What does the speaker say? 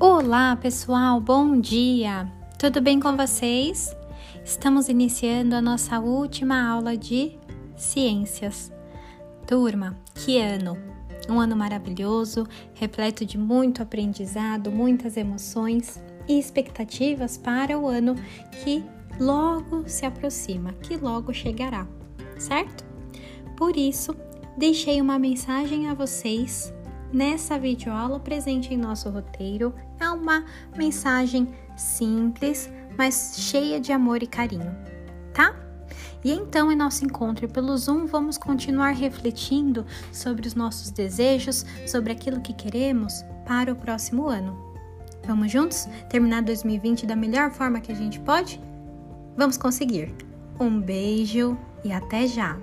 Olá, pessoal, bom dia! Tudo bem com vocês? Estamos iniciando a nossa última aula de ciências. Turma, que ano! Um ano maravilhoso, repleto de muito aprendizado, muitas emoções e expectativas para o ano que logo se aproxima, que logo chegará, certo? Por isso, deixei uma mensagem a vocês nessa videoaula presente em nosso roteiro. É uma mensagem simples, mas cheia de amor e carinho, tá? E então, em nosso encontro pelo Zoom, vamos continuar refletindo sobre os nossos desejos, sobre aquilo que queremos para o próximo ano. Vamos juntos terminar 2020 da melhor forma que a gente pode? Vamos conseguir! Um beijo e até já!